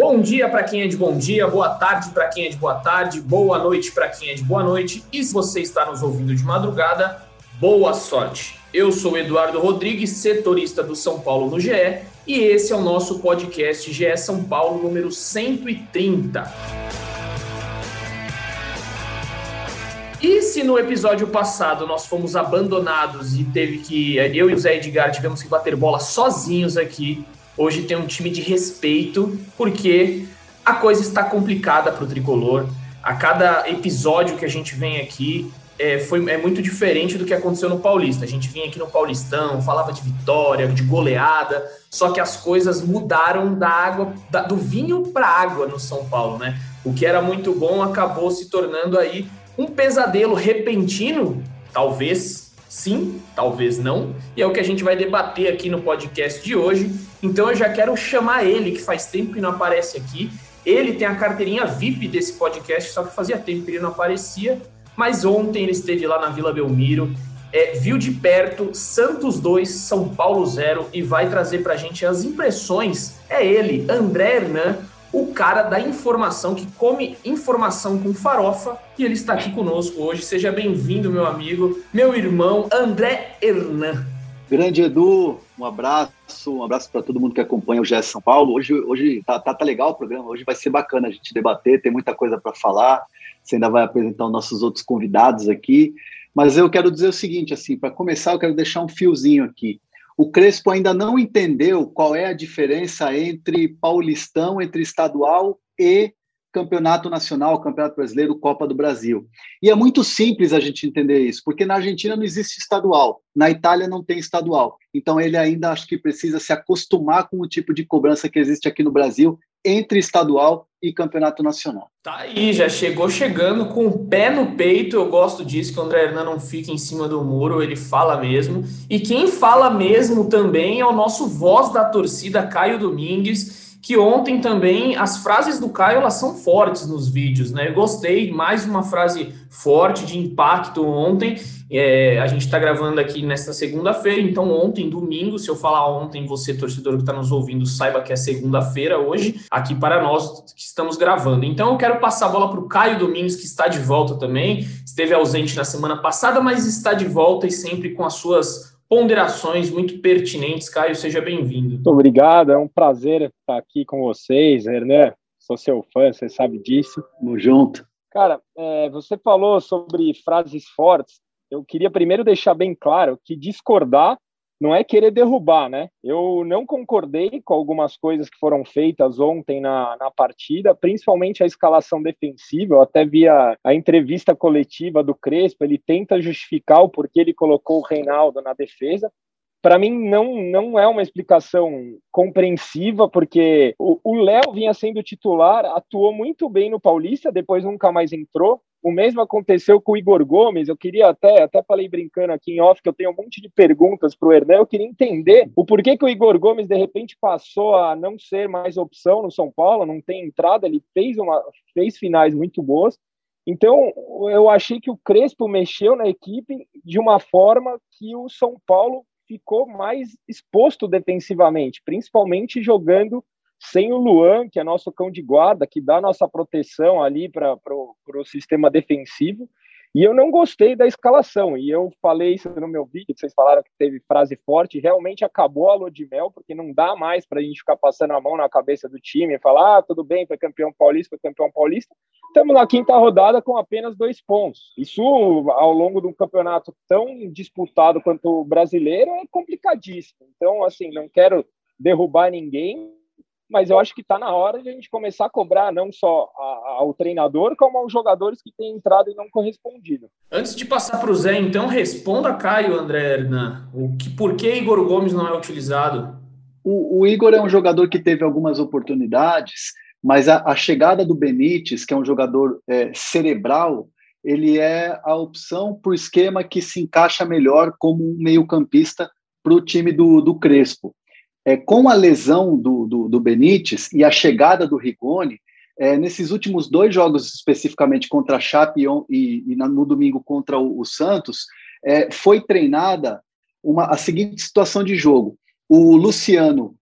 Bom dia para quem é de bom dia, boa tarde para quem é de boa tarde, boa noite para quem é de boa noite. E se você está nos ouvindo de madrugada, boa sorte. Eu sou Eduardo Rodrigues, setorista do São Paulo no GE, e esse é o nosso podcast GE São Paulo número 130. E se no episódio passado nós fomos abandonados e teve que eu e o Zé Edgar tivemos que bater bola sozinhos aqui, hoje tem um time de respeito, porque a coisa está complicada para o tricolor. A cada episódio que a gente vem aqui, é, foi, é muito diferente do que aconteceu no Paulista. A gente vinha aqui no Paulistão, falava de vitória, de goleada, só que as coisas mudaram da água, da, do vinho para água no São Paulo, né? O que era muito bom acabou se tornando aí um pesadelo repentino, talvez sim, talvez não, e é o que a gente vai debater aqui no podcast de hoje. Então eu já quero chamar ele, que faz tempo que não aparece aqui. Ele tem a carteirinha VIP desse podcast, só que fazia tempo que ele não aparecia mas ontem ele esteve lá na Vila Belmiro, é, viu de perto Santos 2, São Paulo 0 e vai trazer para a gente as impressões. É ele, André Hernan, o cara da informação, que come informação com farofa, e ele está aqui conosco hoje. Seja bem-vindo, meu amigo, meu irmão André Hernan. Grande Edu, um abraço, um abraço para todo mundo que acompanha o GS São Paulo. Hoje, hoje tá, tá, tá legal o programa, hoje vai ser bacana a gente debater, tem muita coisa para falar. Você ainda vai apresentar os nossos outros convidados aqui. Mas eu quero dizer o seguinte, assim, para começar, eu quero deixar um fiozinho aqui. O Crespo ainda não entendeu qual é a diferença entre Paulistão, entre estadual e Campeonato Nacional, Campeonato Brasileiro, Copa do Brasil. E é muito simples a gente entender isso, porque na Argentina não existe estadual, na Itália não tem estadual. Então ele ainda acho que precisa se acostumar com o tipo de cobrança que existe aqui no Brasil entre estadual e campeonato nacional. Tá aí, já chegou chegando com o pé no peito. Eu gosto disso, que o André Hernan não fica em cima do muro, ele fala mesmo. E quem fala mesmo também é o nosso voz da torcida, Caio Domingues que ontem também as frases do Caio elas são fortes nos vídeos, né? Eu gostei, mais uma frase forte de impacto ontem. É, a gente está gravando aqui nesta segunda-feira, então ontem, domingo, se eu falar ontem, você, torcedor que está nos ouvindo, saiba que é segunda-feira hoje, aqui para nós que estamos gravando. Então eu quero passar a bola para o Caio Domingos, que está de volta também, esteve ausente na semana passada, mas está de volta e sempre com as suas ponderações muito pertinentes. Caio, seja bem-vindo. Muito obrigado, é um prazer estar aqui com vocês, Hernan. Sou seu fã, você sabe disso. Tamo junto. Cara, é, você falou sobre frases fortes. Eu queria primeiro deixar bem claro que discordar não é querer derrubar, né? Eu não concordei com algumas coisas que foram feitas ontem na, na partida, principalmente a escalação defensiva. Eu até vi a, a entrevista coletiva do Crespo, ele tenta justificar o porquê ele colocou o Reinaldo na defesa para mim não, não é uma explicação compreensiva, porque o Léo vinha sendo titular, atuou muito bem no Paulista, depois nunca mais entrou. O mesmo aconteceu com o Igor Gomes. Eu queria até, até falei brincando aqui em off, que eu tenho um monte de perguntas para o Hernan. Eu queria entender o porquê que o Igor Gomes de repente passou a não ser mais opção no São Paulo, não tem entrada. Ele fez, uma, fez finais muito boas. Então, eu achei que o Crespo mexeu na equipe de uma forma que o São Paulo ficou mais exposto defensivamente, principalmente jogando sem o Luan, que é nosso cão de guarda, que dá nossa proteção ali para o sistema defensivo. E eu não gostei da escalação. E eu falei isso no meu vídeo, vocês falaram que teve frase forte. Realmente acabou a lua de mel, porque não dá mais para a gente ficar passando a mão na cabeça do time e falar: ah, tudo bem, foi campeão paulista, foi campeão paulista. Estamos na quinta rodada com apenas dois pontos. Isso, ao longo de um campeonato tão disputado quanto o brasileiro, é complicadíssimo. Então, assim, não quero derrubar ninguém, mas eu acho que está na hora de a gente começar a cobrar não só ao treinador, como aos jogadores que têm entrado e não correspondido. Antes de passar para o Zé, então, responda, Caio, André Hernan, o que, por que Igor Gomes não é utilizado? o, o, Igor é um jogador que teve algumas oportunidades, mas a, a chegada do Benítez, que é um jogador é, cerebral, ele é a opção para o esquema que se encaixa melhor como um meio-campista para o time do, do Crespo. É, com a lesão do, do, do Benítez e a chegada do Rigoni, é, nesses últimos dois jogos, especificamente contra a Chape e, e no domingo contra o, o Santos, é, foi treinada uma, a seguinte situação de jogo. O Luciano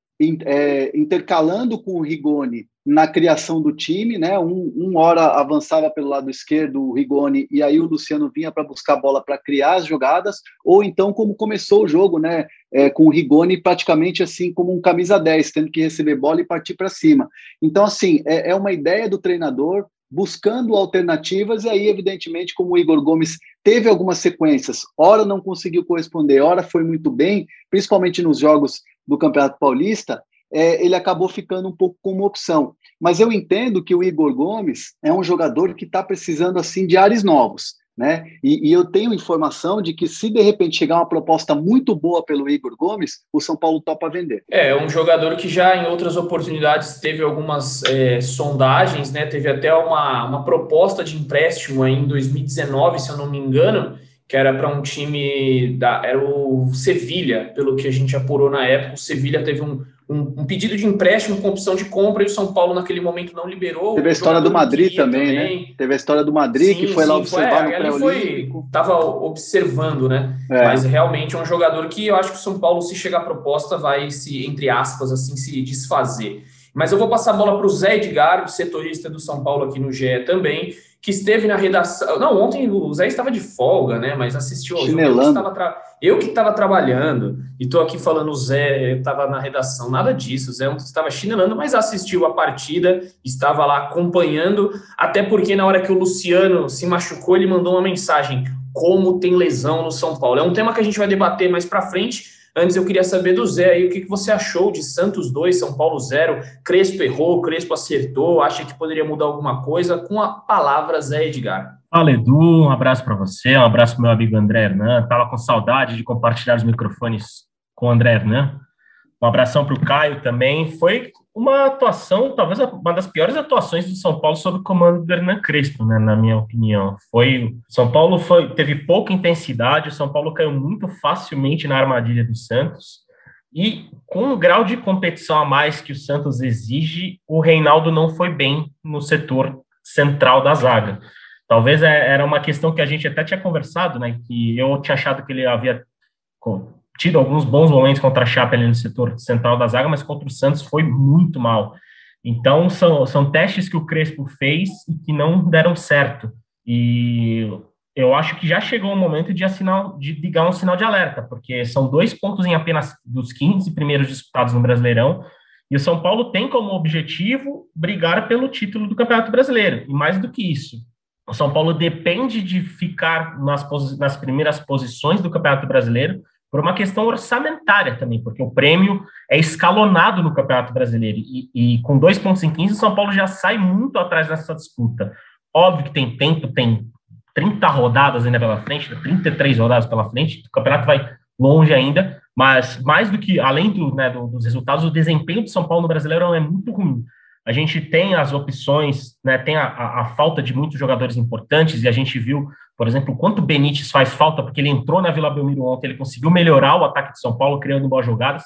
é, intercalando com o Rigoni na criação do time, né? Um, um hora avançava pelo lado esquerdo o Rigoni e aí o Luciano vinha para buscar a bola para criar as jogadas, ou então como começou o jogo, né? É, com o Rigoni praticamente assim como um camisa 10, tendo que receber bola e partir para cima. Então, assim, é, é uma ideia do treinador buscando alternativas, e aí, evidentemente, como o Igor Gomes teve algumas sequências, ora não conseguiu corresponder, ora foi muito bem, principalmente nos jogos do Campeonato Paulista, é, ele acabou ficando um pouco como opção. Mas eu entendo que o Igor Gomes é um jogador que está precisando assim de ares novos. Né? E, e, eu tenho informação de que se de repente chegar uma proposta muito boa pelo Igor Gomes, o São Paulo topa vender. É, um jogador que já em outras oportunidades teve algumas é, sondagens, né? Teve até uma, uma proposta de empréstimo em 2019, se eu não me engano, que era para um time da era o Sevilha, pelo que a gente apurou na época. O Sevilha teve um, um, um, pedido de empréstimo com opção de compra e o São Paulo naquele momento não liberou. Teve a história do Madrid também, né? também, né? Teve a história do Madrid sim, que foi sim, lá observar foi, no foi, Tava observando, né? É. Mas realmente é um jogador que eu acho que o São Paulo, se chegar a proposta, vai se, entre aspas, assim, se desfazer. Mas eu vou passar a bola para o Zé Edgar, setorista do São Paulo aqui no GE também, que esteve na redação. Não, ontem o Zé estava de folga, né? Mas assistiu ao jogo. Eu que, tra... eu que estava trabalhando e estou aqui falando o Zé estava na redação. Nada disso. O Zé estava chinelando, mas assistiu a partida, estava lá acompanhando. Até porque na hora que o Luciano se machucou, ele mandou uma mensagem: como tem lesão no São Paulo. É um tema que a gente vai debater mais para frente. Antes eu queria saber do Zé aí, o que, que você achou de Santos 2, São Paulo 0? Crespo errou, Crespo acertou, acha que poderia mudar alguma coisa? Com a palavra, Zé Edgar. Fala, Edu, um abraço para você, um abraço para meu amigo André Hernan. Tava com saudade de compartilhar os microfones com o André Hernan. Um abração para o Caio também. Foi uma atuação, talvez uma das piores atuações do São Paulo sob o comando do Hernan Crespo, né, na minha opinião. Foi São Paulo foi, teve pouca intensidade, o São Paulo caiu muito facilmente na armadilha do Santos. E com o grau de competição a mais que o Santos exige, o Reinaldo não foi bem no setor central da zaga. Talvez é, era uma questão que a gente até tinha conversado, né? Que eu tinha achado que ele havia tido alguns bons momentos contra a Chape ali no setor central da zaga, mas contra o Santos foi muito mal. Então, são, são testes que o Crespo fez e que não deram certo. E eu acho que já chegou o momento de, assinar, de ligar um sinal de alerta, porque são dois pontos em apenas dos 15 primeiros disputados no Brasileirão, e o São Paulo tem como objetivo brigar pelo título do Campeonato Brasileiro. E mais do que isso, o São Paulo depende de ficar nas, nas primeiras posições do Campeonato Brasileiro por uma questão orçamentária também, porque o prêmio é escalonado no Campeonato Brasileiro e, e com dois pontos em 15, o São Paulo já sai muito atrás dessa disputa. Óbvio que tem tempo, tem 30 rodadas ainda pela frente, 33 rodadas pela frente, o campeonato vai longe ainda, mas mais do que, além do, né, dos resultados, o desempenho do São Paulo no Brasileiro é muito ruim. A gente tem as opções, né, tem a, a, a falta de muitos jogadores importantes, e a gente viu por exemplo, quanto Benítez faz falta, porque ele entrou na Vila Belmiro ontem, ele conseguiu melhorar o ataque de São Paulo, criando boas jogadas,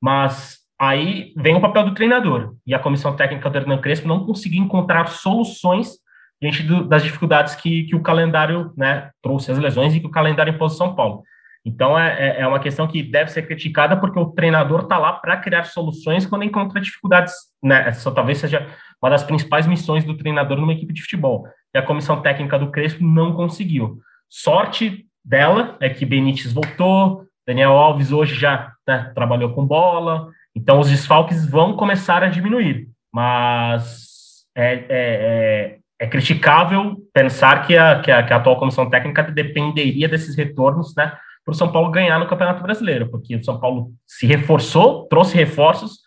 mas aí vem o papel do treinador, e a comissão técnica do Hernan Crespo não conseguiu encontrar soluções diante do, das dificuldades que, que o calendário né, trouxe, as lesões, e que o calendário impôs São Paulo. Então, é, é, é uma questão que deve ser criticada, porque o treinador está lá para criar soluções quando encontra dificuldades. Né? Essa talvez seja uma das principais missões do treinador numa equipe de futebol e a comissão técnica do Crespo não conseguiu. Sorte dela é que Benítez voltou, Daniel Alves hoje já né, trabalhou com bola, então os desfalques vão começar a diminuir, mas é, é, é, é criticável pensar que a, que a, que, a, atual comissão técnica dependeria desses retornos né, para o São Paulo ganhar no Campeonato Brasileiro, porque o São Paulo se reforçou, trouxe reforços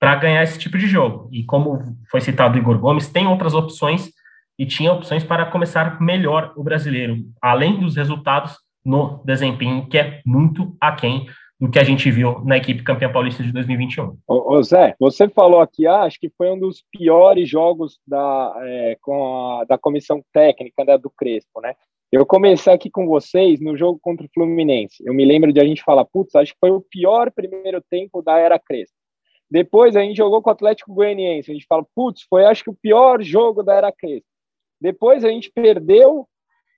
para ganhar esse tipo de jogo. E como foi citado o Igor Gomes, tem outras opções e tinha opções para começar melhor o brasileiro, além dos resultados no desempenho, que é muito aquém do que a gente viu na equipe campeã paulista de 2021. Ô, ô Zé, você falou aqui, ah, acho que foi um dos piores jogos da, é, com a, da comissão técnica né, do Crespo, né? Eu comecei aqui com vocês no jogo contra o Fluminense. Eu me lembro de a gente falar, putz, acho que foi o pior primeiro tempo da era Crespo. Depois a gente jogou com o Atlético Goianiense. A gente fala, putz, foi acho que o pior jogo da era Crespo. Depois a gente perdeu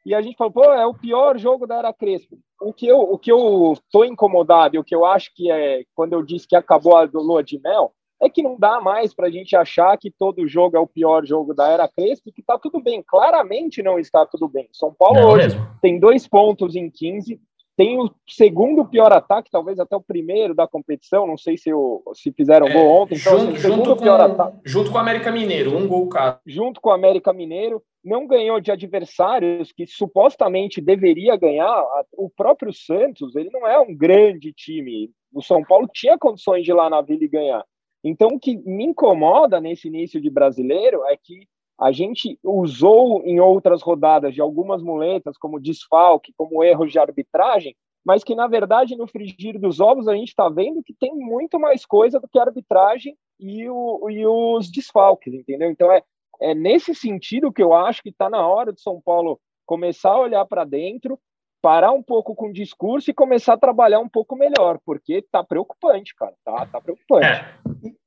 e a gente falou, pô, é o pior jogo da era Crespo. O que eu, o que eu tô incomodado e o que eu acho que é quando eu disse que acabou a lua de mel é que não dá mais para a gente achar que todo jogo é o pior jogo da era Crespo e que está tudo bem. Claramente não está tudo bem. São Paulo não hoje mesmo. tem dois pontos em 15, tem o segundo pior ataque, talvez até o primeiro da competição. Não sei se, o, se fizeram é, gol ontem. Então, junto, assim, junto, com, ataque. junto com o América Mineiro, um gol cada. Junto com o América Mineiro, não ganhou de adversários que supostamente deveria ganhar. O próprio Santos, ele não é um grande time. O São Paulo tinha condições de ir lá na Vila e ganhar. Então, o que me incomoda nesse início de brasileiro é que a gente usou em outras rodadas de algumas muletas, como desfalque, como erros de arbitragem, mas que, na verdade, no frigir dos ovos, a gente está vendo que tem muito mais coisa do que a arbitragem e, o, e os desfalques, entendeu? Então, é, é nesse sentido que eu acho que está na hora de São Paulo começar a olhar para dentro, parar um pouco com o discurso e começar a trabalhar um pouco melhor, porque tá preocupante, cara, tá, tá preocupante.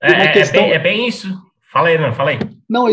É, é, questão... é, bem, é, bem, isso. Fala aí, não, fala aí. Não,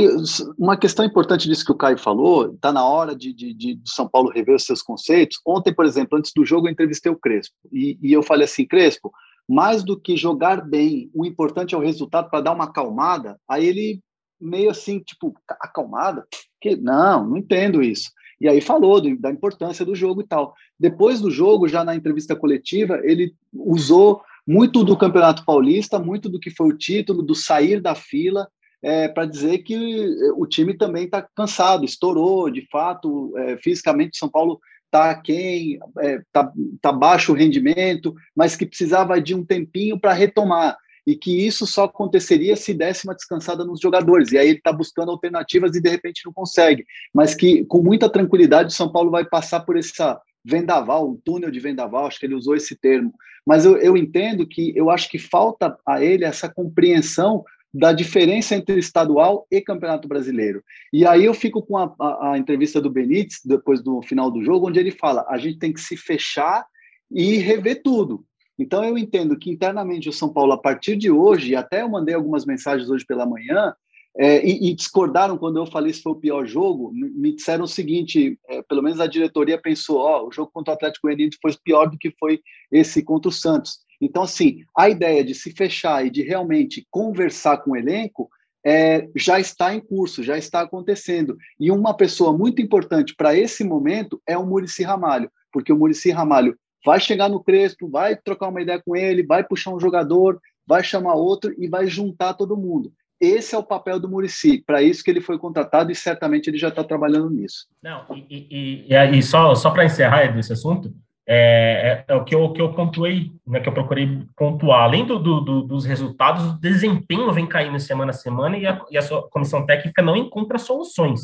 uma questão importante disso que o Caio falou, tá na hora de, de, de São Paulo rever os seus conceitos. Ontem, por exemplo, antes do jogo, eu entrevistei o Crespo, e, e eu falei assim, Crespo, mais do que jogar bem, o importante é o resultado para dar uma acalmada. Aí ele meio assim, tipo, acalmada? Que não, não entendo isso. E aí falou do, da importância do jogo e tal. Depois do jogo, já na entrevista coletiva, ele usou muito do Campeonato Paulista, muito do que foi o título, do sair da fila, é, para dizer que o time também está cansado, estourou, de fato, é, fisicamente São Paulo está quem está é, tá, tá baixo o rendimento, mas que precisava de um tempinho para retomar e que isso só aconteceria se desse uma descansada nos jogadores. E aí ele está buscando alternativas e de repente não consegue. Mas que com muita tranquilidade o São Paulo vai passar por essa vendaval, um túnel de vendaval, acho que ele usou esse termo. Mas eu, eu entendo que eu acho que falta a ele essa compreensão da diferença entre estadual e campeonato brasileiro. E aí eu fico com a, a, a entrevista do Benítez, depois do final do jogo, onde ele fala: a gente tem que se fechar e rever tudo. Então, eu entendo que internamente o São Paulo, a partir de hoje, e até eu mandei algumas mensagens hoje pela manhã, é, e, e, discordaram quando eu falei se foi o pior jogo, me disseram o seguinte, é, pelo menos a diretoria pensou, ó, o jogo contra o Atlético Goianiense foi pior do que foi esse contra o Santos. Então, assim, a ideia de se fechar e de realmente conversar com o elenco é, já está em curso, já está acontecendo. E uma pessoa muito importante para esse momento é o Murici Ramalho, porque o Murici Ramalho vai chegar no Crespo, vai trocar uma ideia com ele, vai puxar um jogador, vai chamar outro e vai juntar todo mundo. Esse é o papel do Murici, para isso que ele foi contratado e certamente ele já está trabalhando nisso. Não, e, e, e, e só, só para encerrar desse assunto, é, é, é, o que eu, que eu pontuei, né, que eu procurei pontuar. Além do, do, dos resultados, o desempenho vem caindo semana a semana e a, e a sua comissão técnica não encontra soluções,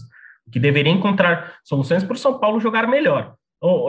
que deveria encontrar soluções para o São Paulo jogar melhor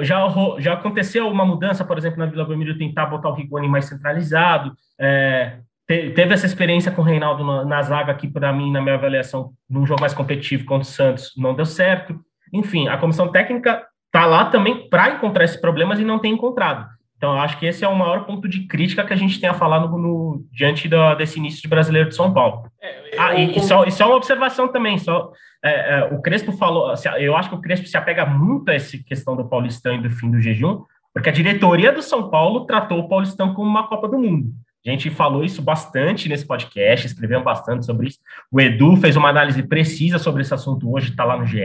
já, já aconteceu uma mudança, por exemplo, na Vila Belmiro tentar botar o Rigoni mais centralizado. É, teve essa experiência com o Reinaldo na, na zaga, que para mim, na minha avaliação, num jogo mais competitivo contra o Santos, não deu certo. Enfim, a comissão técnica está lá também para encontrar esses problemas e não tem encontrado. Então, eu acho que esse é o maior ponto de crítica que a gente tem a falar no, no diante da, desse início de brasileiro de São Paulo. É, ah, e, e, só, e só uma observação também, só é, é, o Crespo falou, eu acho que o Crespo se apega muito a essa questão do Paulistão e do fim do jejum, porque a diretoria do São Paulo tratou o Paulistão como uma Copa do Mundo. A gente falou isso bastante nesse podcast, escrevemos bastante sobre isso. O Edu fez uma análise precisa sobre esse assunto hoje, está lá no GE.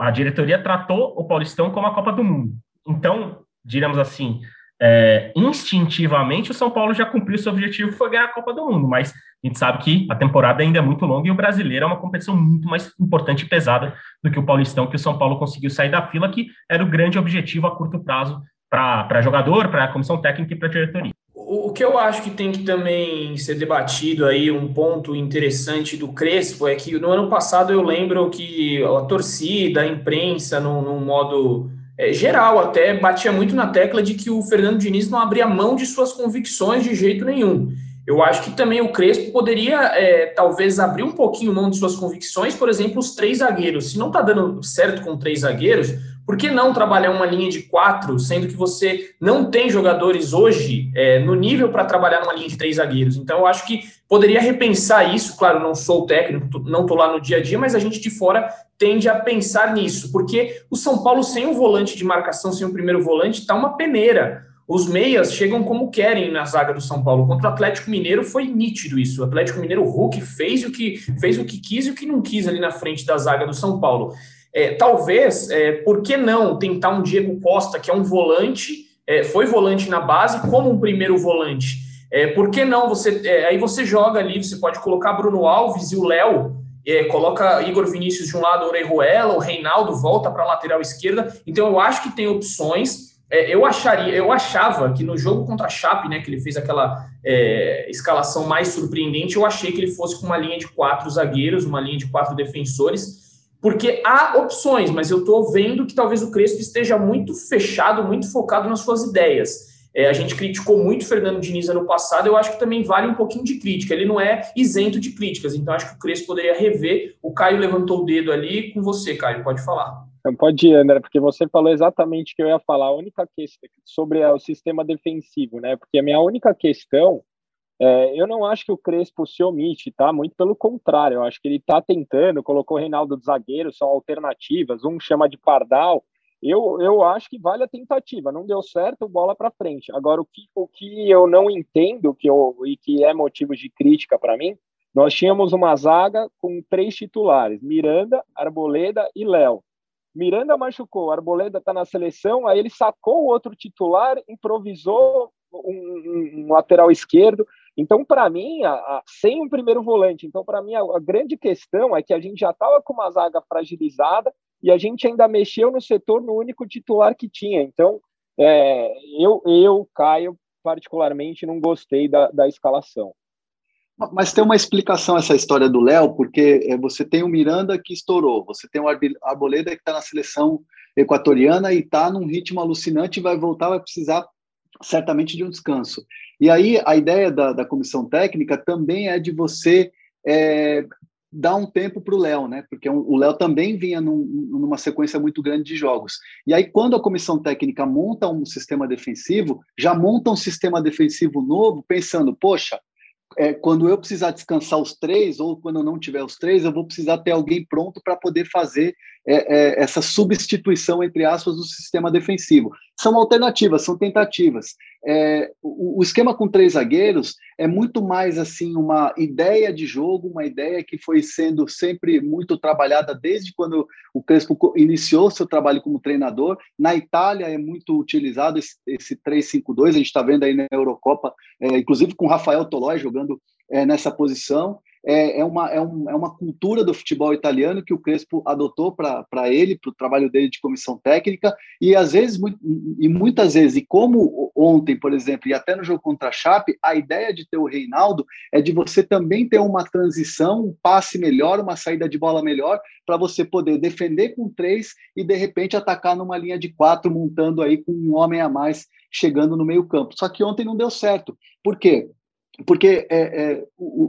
A diretoria tratou o Paulistão como a Copa do Mundo. Então, diremos assim, é, instintivamente o São Paulo já cumpriu seu objetivo, foi ganhar a Copa do Mundo, mas a gente sabe que a temporada ainda é muito longa e o brasileiro é uma competição muito mais importante e pesada do que o Paulistão, que o São Paulo conseguiu sair da fila, que era o grande objetivo a curto prazo para jogador, para a comissão técnica e para a diretoria. O que eu acho que tem que também ser debatido aí, um ponto interessante do Crespo, é que no ano passado eu lembro que a torcida, a imprensa, num, num modo é, geral, até batia muito na tecla de que o Fernando Diniz não abria mão de suas convicções de jeito nenhum. Eu acho que também o Crespo poderia, é, talvez, abrir um pouquinho mão de suas convicções, por exemplo, os três zagueiros. Se não está dando certo com três zagueiros, por que não trabalhar uma linha de quatro, sendo que você não tem jogadores hoje é, no nível para trabalhar numa linha de três zagueiros? Então, eu acho que poderia repensar isso. Claro, não sou técnico, não estou lá no dia a dia, mas a gente de fora tende a pensar nisso, porque o São Paulo sem um volante de marcação, sem um primeiro volante, está uma peneira. Os meias chegam como querem na zaga do São Paulo. Contra o Atlético Mineiro foi nítido isso. O Atlético Mineiro, o Hulk, fez o que fez o que quis e o que não quis ali na frente da zaga do São Paulo. É, talvez, é, por que não tentar um Diego Costa, que é um volante, é, foi volante na base, como um primeiro volante? É, por que não você. É, aí você joga ali, você pode colocar Bruno Alves e o Léo é, coloca Igor Vinícius de um lado, Orejuela, o Reinaldo volta para a lateral esquerda. Então eu acho que tem opções. É, eu acharia, eu achava que no jogo contra a Chape, né, que ele fez aquela escalação mais surpreendente, eu achei que ele fosse com uma linha de quatro zagueiros, uma linha de quatro defensores, porque há opções, mas eu estou vendo que talvez o Crespo esteja muito fechado, muito focado nas suas ideias. É, a gente criticou muito o Fernando Diniz ano passado, eu acho que também vale um pouquinho de crítica. Ele não é isento de críticas, então acho que o Crespo poderia rever. O Caio levantou o dedo ali com você, Caio, pode falar. Então, pode ir, André, porque você falou exatamente o que eu ia falar. A única questão sobre o sistema defensivo, né? Porque a minha única questão, é, eu não acho que o Crespo se omite, tá? Muito pelo contrário, eu acho que ele está tentando, colocou o Reinaldo de zagueiro, são alternativas, um chama de Pardal, eu, eu acho que vale a tentativa. Não deu certo, bola para frente. Agora, o que, o que eu não entendo que eu, e que é motivo de crítica para mim, nós tínhamos uma zaga com três titulares: Miranda, Arboleda e Léo. Miranda machucou, Arboleda está na seleção, aí ele sacou o outro titular, improvisou um, um, um lateral esquerdo. Então, para mim, a, a, sem um primeiro volante, então, para mim, a, a, grande questão é que a gente já estava com uma zaga fragilizada e a gente ainda mexeu no setor no único titular que tinha. Então, é, eu, eu, Caio, particularmente, não gostei da, da escalação. Mas tem uma explicação essa história do Léo, porque é, você tem o Miranda que estourou, você tem o Arboleda que está na seleção equatoriana e está num ritmo alucinante e vai voltar, vai precisar certamente de um descanso. E aí a ideia da, da comissão técnica também é de você é, dar um tempo para o Léo, né? Porque o Léo também vinha num, numa sequência muito grande de jogos. E aí, quando a comissão técnica monta um sistema defensivo, já monta um sistema defensivo novo, pensando, poxa, é, quando eu precisar descansar os três, ou quando eu não tiver os três, eu vou precisar ter alguém pronto para poder fazer é, é, essa substituição, entre aspas, do sistema defensivo. São alternativas, são tentativas. É, o, o, esquema com três zagueiros é muito mais assim uma ideia de jogo, uma ideia que foi sendo sempre muito trabalhada desde quando o Crespo iniciou seu trabalho como treinador. Na Itália é muito utilizado esse, esse 3-5-2, a gente está vendo aí na Eurocopa, é, inclusive com Rafael Tolói jogando é, nessa posição é, é, uma, é, um, é uma cultura do futebol italiano que o Crespo adotou para ele, para o trabalho dele de comissão técnica, e às vezes, e muitas vezes, e como ontem, por exemplo, e até no jogo contra a Chape, a ideia de ter o Reinaldo é de você também ter uma transição, um passe melhor, uma saída de bola melhor, para você poder defender com três e de repente atacar numa linha de quatro, montando aí com um homem a mais chegando no meio campo. Só que ontem não deu certo. Por quê? Porque é, é,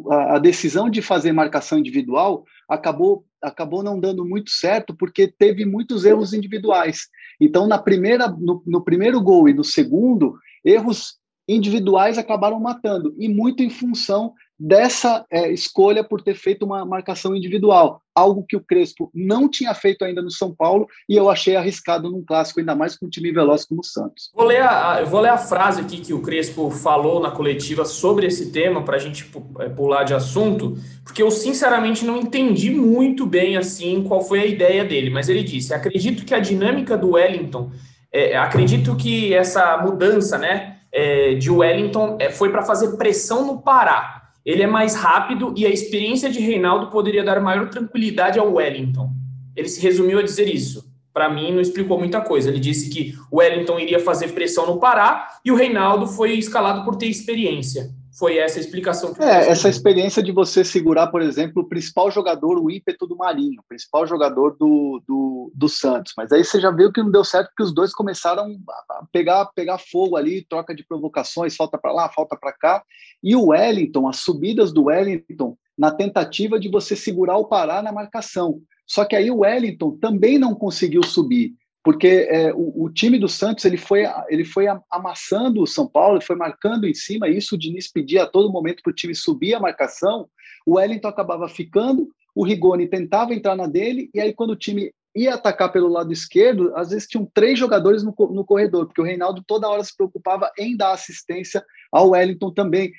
a decisão de fazer marcação individual acabou acabou não dando muito certo porque teve muitos erros individuais. Então, na primeira, no, no primeiro gol e no segundo, erros individuais acabaram matando, e muito em função dessa é, escolha por ter feito uma marcação individual, algo que o Crespo não tinha feito ainda no São Paulo e eu achei arriscado num clássico, ainda mais com um time veloz como o Santos. Vou ler a, vou ler a frase aqui que o Crespo falou na coletiva sobre esse tema para a gente é, pular de assunto, porque eu sinceramente não entendi muito bem assim qual foi a ideia dele, mas ele disse: acredito que a dinâmica do Wellington, é, acredito que essa mudança, né? É, de Wellington é, foi para fazer pressão no Pará ele é mais rápido e a experiência de Reinaldo poderia dar maior tranquilidade ao Wellington. Ele se resumiu a dizer isso. Para mim, não explicou muita coisa. Ele disse que o Wellington iria fazer pressão no Pará e o Reinaldo foi escalado por ter experiência. Foi essa a explicação que É, essa experiência de você segurar, por exemplo, o principal jogador, o ímpeto do Marinho, o principal jogador do, do, do Santos. Mas aí você já viu que não deu certo, porque os dois começaram a pegar, pegar fogo ali, troca de provocações, falta para lá, falta para cá. E o Wellington, as subidas do Wellington, na tentativa de você segurar o Pará na marcação. Só que aí o Wellington também não conseguiu subir porque é, o, o, time do Santos ele foi, ele foi amassando o São Paulo, foi marcando em cima, isso o Diniz pedia a todo momento para o time subir a marcação, o Wellington acabava ficando, o Rigoni tentava entrar na dele, e aí quando o time ia atacar pelo lado esquerdo, às vezes tinham três jogadores no, no corredor, porque o Reinaldo toda hora se preocupava em dar assistência ao Wellington também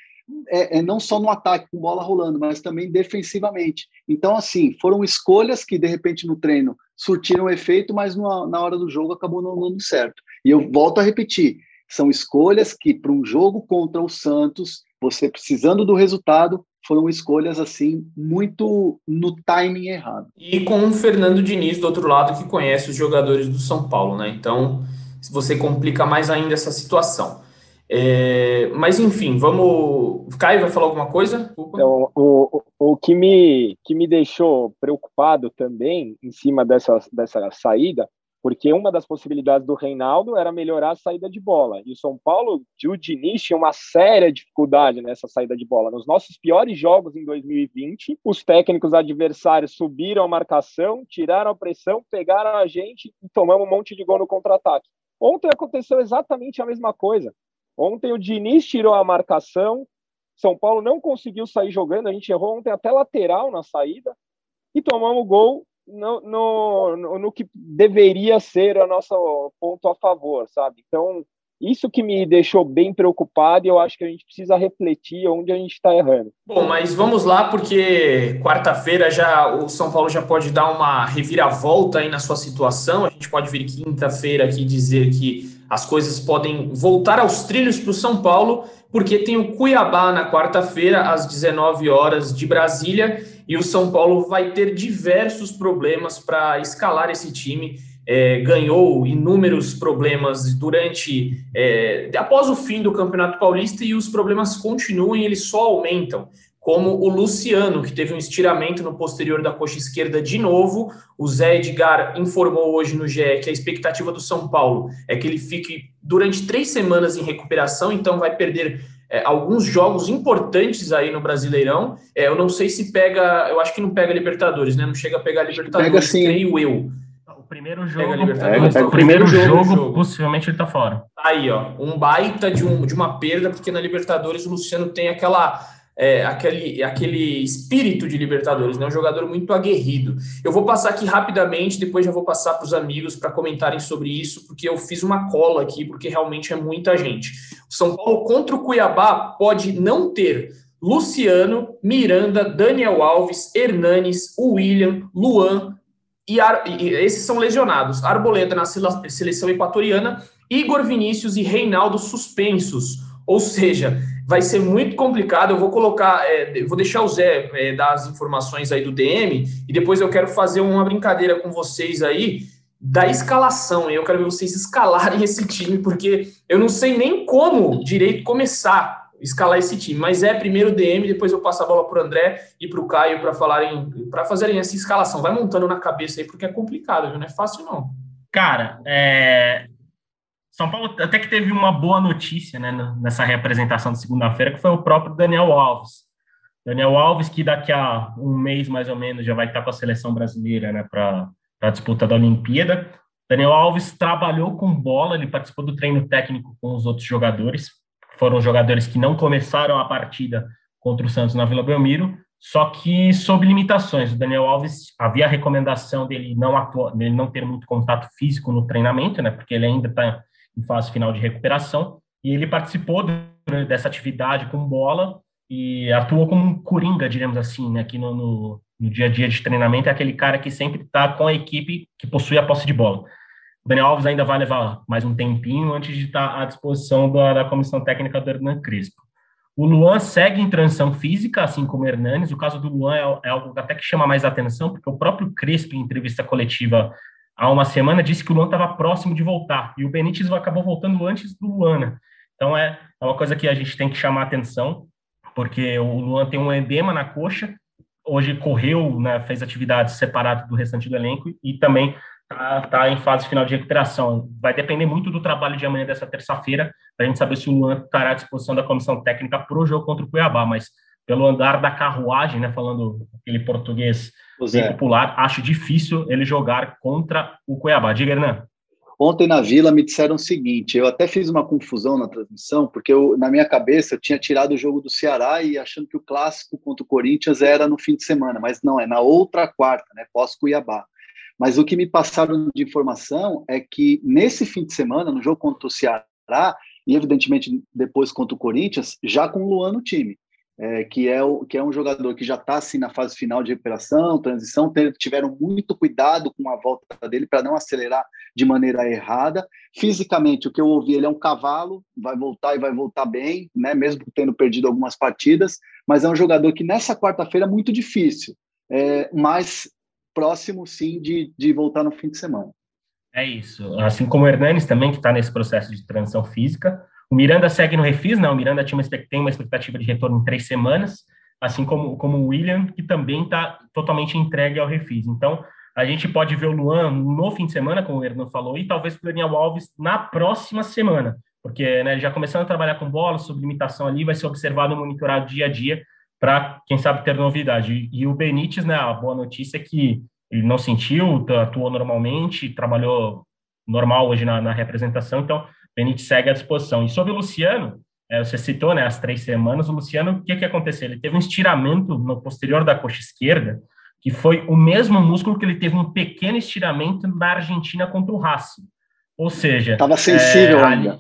é, é, não só no ataque, com bola rolando, mas também defensivamente. Então, assim, foram escolhas que, de repente, no treino surtiram efeito, mas numa, na hora do jogo acabou não dando certo. E eu volto a repetir: são escolhas que, para um jogo contra o Santos, você precisando do resultado, foram escolhas assim muito no timing errado. E com o Fernando Diniz do outro lado que conhece os jogadores do São Paulo, né? Então, você complica mais ainda essa situação. É, mas enfim, vamos. Caio vai falar alguma coisa? Então, o, o, o, que, me, que me deixou preocupado também em cima dessa, dessa saída, porque uma das possibilidades do Reinaldo era melhorar a saída de bola. E o São Paulo, de Diniz, tinha uma séria dificuldade nessa saída de bola. Nos nossos piores jogos em 2020, os técnicos adversários subiram a marcação, tiraram a pressão, pegaram a gente e tomamos um monte de gol no contra-ataque. Ontem aconteceu exatamente a mesma coisa. Ontem o Diniz tirou a marcação, São Paulo não conseguiu sair jogando, a gente errou ontem até lateral na saída e tomamos gol no, no, no, no que deveria ser o nosso ponto a favor, sabe? Então, isso que me deixou bem preocupado e eu acho que a gente precisa refletir onde a gente está errando. Bom, mas vamos lá, porque quarta-feira já o São Paulo já pode dar uma reviravolta aí na sua situação. A gente pode vir quinta-feira aqui dizer que as coisas podem voltar aos trilhos para o São Paulo, porque tem o Cuiabá na quarta-feira, às 19 horas de Brasília, e o São Paulo vai ter diversos problemas para escalar esse time. É, ganhou inúmeros problemas durante é, após o fim do Campeonato Paulista e os problemas continuam e eles só aumentam como o Luciano, que teve um estiramento no posterior da coxa esquerda de novo. O Zé Edgar informou hoje no GE que a expectativa do São Paulo é que ele fique durante três semanas em recuperação, então vai perder é, alguns jogos importantes aí no Brasileirão. É, eu não sei se pega, eu acho que não pega Libertadores, né? Não chega a pegar Libertadores, pega, sim. creio eu. O primeiro jogo, pega pega, pega o primeiro jogo, jogo, possivelmente ele tá fora. Aí, ó, um baita de, um, de uma perda, porque na Libertadores o Luciano tem aquela é, aquele, aquele espírito de Libertadores, né? um jogador muito aguerrido. Eu vou passar aqui rapidamente, depois já vou passar para os amigos para comentarem sobre isso, porque eu fiz uma cola aqui, porque realmente é muita gente. São Paulo contra o Cuiabá pode não ter Luciano, Miranda, Daniel Alves, Hernanes, William, Luan, e, Ar, e esses são lesionados. Arboleda na seleção equatoriana, Igor Vinícius e Reinaldo suspensos. Ou seja, vai ser muito complicado. Eu vou colocar, é, vou deixar o Zé é, dar as informações aí do DM e depois eu quero fazer uma brincadeira com vocês aí da escalação. Eu quero ver vocês escalarem esse time, porque eu não sei nem como direito começar escalar esse time. Mas é primeiro DM, depois eu passo a bola para o André e para o Caio para falarem, para fazerem essa escalação. Vai montando na cabeça aí, porque é complicado, viu? Não é fácil não. Cara, é, são Paulo até que teve uma boa notícia né, nessa representação de segunda-feira, que foi o próprio Daniel Alves. Daniel Alves, que daqui a um mês mais ou menos já vai estar com a seleção brasileira né, para a disputa da Olimpíada. Daniel Alves trabalhou com bola, ele participou do treino técnico com os outros jogadores. Foram jogadores que não começaram a partida contra o Santos na Vila Belmiro, só que sob limitações. O Daniel Alves havia a recomendação dele não atuar, dele não ter muito contato físico no treinamento, né, porque ele ainda está em fase final de recuperação, e ele participou dessa atividade com bola e atuou como um coringa, diremos assim, né, aqui no, no, no dia a dia de treinamento, é aquele cara que sempre está com a equipe que possui a posse de bola. O Daniel Alves ainda vai levar mais um tempinho antes de estar à disposição da, da comissão técnica do Hernan Crespo. O Luan segue em transição física, assim como o Hernanes. O caso do Luan é, é algo até que chama mais atenção, porque o próprio Crespo, em entrevista coletiva há uma semana, disse que o Luan estava próximo de voltar, e o Benítez acabou voltando antes do Luan, né? Então é, é uma coisa que a gente tem que chamar atenção. porque o Luan tem um edema na coxa, hoje correu, né, fez atividades separadas do restante do elenco e também está tá em fase final de recuperação. Vai depender muito do trabalho de amanhã dessa terça-feira, para a gente saber se o Luan estará à disposição da comissão técnica para o jogo contra o Cuiabá, mas pelo andar da carruagem, né, falando aquele português popular, acho difícil ele jogar contra o Cuiabá. Diga, Hernan. Ontem na Vila me disseram o seguinte, eu até fiz uma confusão na transmissão, porque eu, na minha cabeça eu tinha tirado o jogo do Ceará e achando que o clássico contra o Corinthians era no fim de semana, mas não, é na outra quarta, né, pós-Cuiabá. Mas o que me passaram de informação é que nesse fim de semana, no jogo contra o Ceará, e evidentemente depois contra o Corinthians, já com o Luan no time é, que, é o, que é um jogador que já está assim, na fase final de recuperação, transição, tiveram muito cuidado com a volta dele para não acelerar de maneira errada. Fisicamente, o que eu ouvi, ele é um cavalo, vai voltar e vai voltar bem, né, mesmo tendo perdido algumas partidas, mas é um jogador que nessa quarta-feira é muito difícil, é, mas próximo sim de, de voltar no fim de semana. É isso. Assim como o Hernanes também, que está nesse processo de transição física, o Miranda segue no refis, né? O Miranda tinha uma, tem uma expectativa de retorno em três semanas, assim como, como o William, que também está totalmente entregue ao refis. Então, a gente pode ver o Luan no fim de semana, como o Hernan falou, e talvez o Daniel Alves na próxima semana, porque né, já começando a trabalhar com bola, sob limitação ali, vai ser observado e monitorado dia a dia para, quem sabe, ter novidade. E, e o Benítez, né, a boa notícia é que ele não sentiu, atuou normalmente, trabalhou normal hoje na, na representação, então Benítez segue à disposição. E sobre o Luciano, é, você citou né, as três semanas, o Luciano, o que, que aconteceu? Ele teve um estiramento no posterior da coxa esquerda, que foi o mesmo músculo que ele teve um pequeno estiramento na Argentina contra o Racing. Ou seja... Estava sensível é, ainda.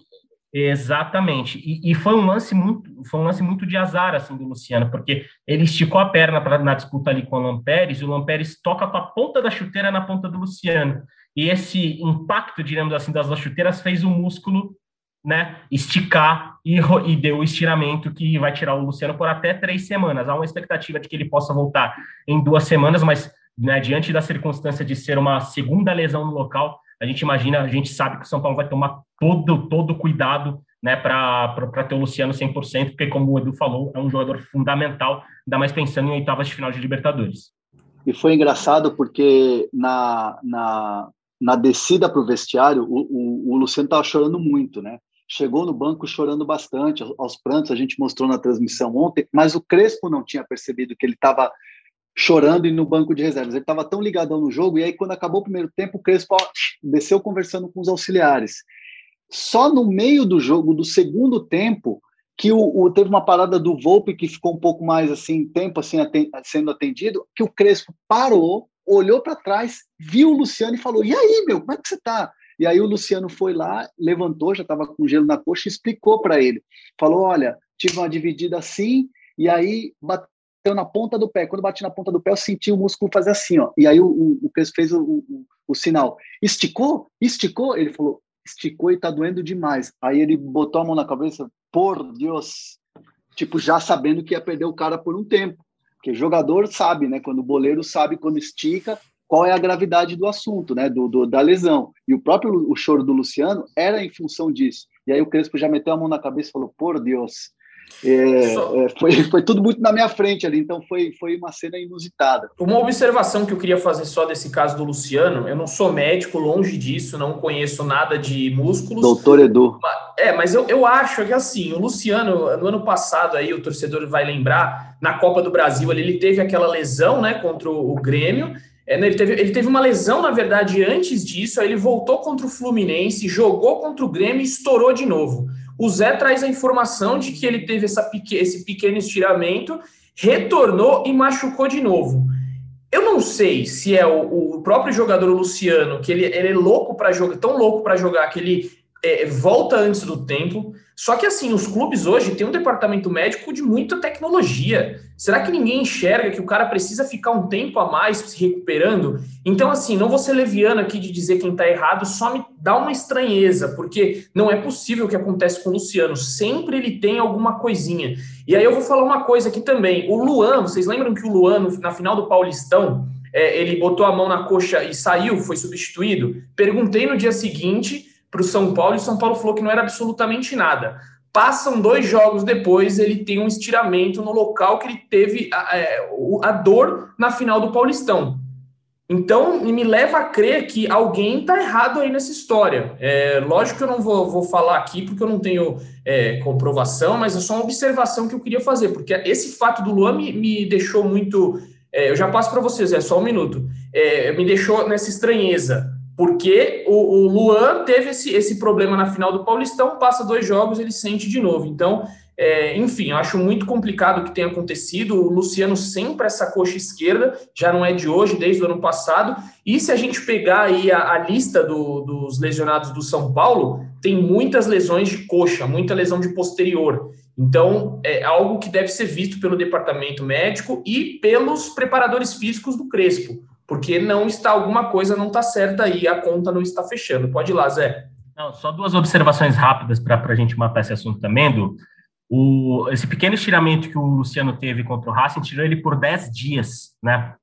Exatamente. E, e, foi um lance muito, foi um lance muito de azar assim do Luciano, porque ele esticou a perna pra, na disputa ali com o Lampérez, e o Lampérez toca com a ponta da chuteira na ponta do Luciano e esse impacto, digamos assim, das duas chuteiras fez o músculo né, esticar e, e deu o estiramento que vai tirar o Luciano por até três semanas. Há uma expectativa de que ele possa voltar em duas semanas, mas né, diante da circunstância de ser uma segunda lesão no local, a gente imagina, a gente sabe que o São Paulo vai tomar todo todo cuidado né, para ter o Luciano 100%, porque, como o Edu falou, é um jogador fundamental, ainda mais pensando em oitavas de final de Libertadores. E foi engraçado porque na, na, na descida para o vestiário, o, o Luciano estava chorando muito, né? Chegou no banco chorando bastante, aos prantos, a gente mostrou na transmissão ontem, mas o Crespo não tinha percebido que ele estava chorando e no banco de reservas. Ele estava tão ligadão no jogo, e aí, quando acabou o primeiro tempo, o Crespo desceu conversando com os auxiliares. Só no meio do jogo, do segundo tempo, que o, o, teve uma parada do Volpe que ficou um pouco mais assim, tempo assim, sendo atendido, que o Crespo parou, olhou para trás, viu o Luciano e falou: E aí, meu, como é que você está? E aí o Luciano foi lá, levantou, já estava com gelo na coxa, e explicou para ele. Falou: Olha, tive uma dividida assim, e aí bateu na ponta do pé. Quando bati na ponta do pé, eu senti o músculo fazer assim, ó. E aí o, o, Crespo fez o, o, o sinal. Esticou? Esticou? Ele falou: Esticou e está doendo demais. Aí ele botou a mão na cabeça, por Deus, tipo, já sabendo que ia perder o cara por um tempo. Porque jogador sabe, né? Quando o boleiro sabe quando estica, qual é a gravidade do assunto, né? Do, do, da lesão. E o próprio o choro do Luciano era em função disso. E aí o Crespo já meteu a mão na cabeça e falou: por Deus. É, Só... é, foi, foi tudo muito na minha frente ali, então foi, foi uma cena inusitada. Uma observação que eu queria fazer só desse caso do Luciano, eu não sou médico, longe disso, não conheço nada de músculos. Doutor Edu. É, mas eu, eu acho que assim, o Luciano, no ano passado aí, o torcedor vai lembrar, na Copa do Brasil, ele, ele teve aquela lesão, né, contra o, Grêmio, é, ele, teve, ele teve uma lesão, na verdade, antes disso, aí ele voltou contra o Fluminense, jogou contra o Grêmio e estourou de novo. O Zé traz a informação de que ele teve essa, esse pequeno estiramento, retornou e machucou de novo. Eu não sei se é o, o próprio jogador Luciano, que ele, ele é louco para jogar, tão louco para jogar que ele é, volta antes do tempo. Só que assim, os clubes hoje têm um departamento médico de muita tecnologia. Será que ninguém enxerga que o cara precisa ficar um tempo a mais se recuperando? Então, assim, não vou ser leviano aqui de dizer quem está errado, só me dá uma estranheza, porque não é possível o que acontece com o Luciano. Sempre ele tem alguma coisinha. E aí eu vou falar uma coisa aqui também. O Luan, vocês lembram que o Luan, na final do Paulistão, é, ele botou a mão na coxa e saiu, foi substituído? Perguntei no dia seguinte para o São Paulo e São Paulo falou que não era absolutamente nada. Passam dois jogos depois, ele tem um estiramento no local que ele teve a, é, a dor na final do Paulistão. Então, me leva a crer que alguém está errado aí nessa história. É, lógico que eu não vou, vou falar aqui porque eu não tenho é, comprovação, mas é só uma observação que eu queria fazer, porque esse fato do Luan me, me deixou muito. É, eu já passo para vocês, é só um minuto. É, me deixou nessa estranheza, porque o, o Luan teve esse, esse problema na final do Paulistão, passa dois jogos, ele sente de novo. Então, é, enfim, eu acho muito complicado o que tem acontecido. O Luciano sempre essa coxa esquerda, já não é de hoje, desde o ano passado. E se a gente pegar aí a, a lista do, dos lesionados do São Paulo, tem muitas lesões de coxa, muita lesão de posterior. Então, é algo que deve ser visto pelo departamento médico e pelos preparadores físicos do Crespo, porque não está alguma coisa não está certa aí, a conta não está fechando. Pode ir lá, Zé. Não, só duas observações rápidas para a gente matar esse assunto também, do o, esse pequeno estiramento que o Luciano teve contra o Racing tirou ele por 10 dias, né?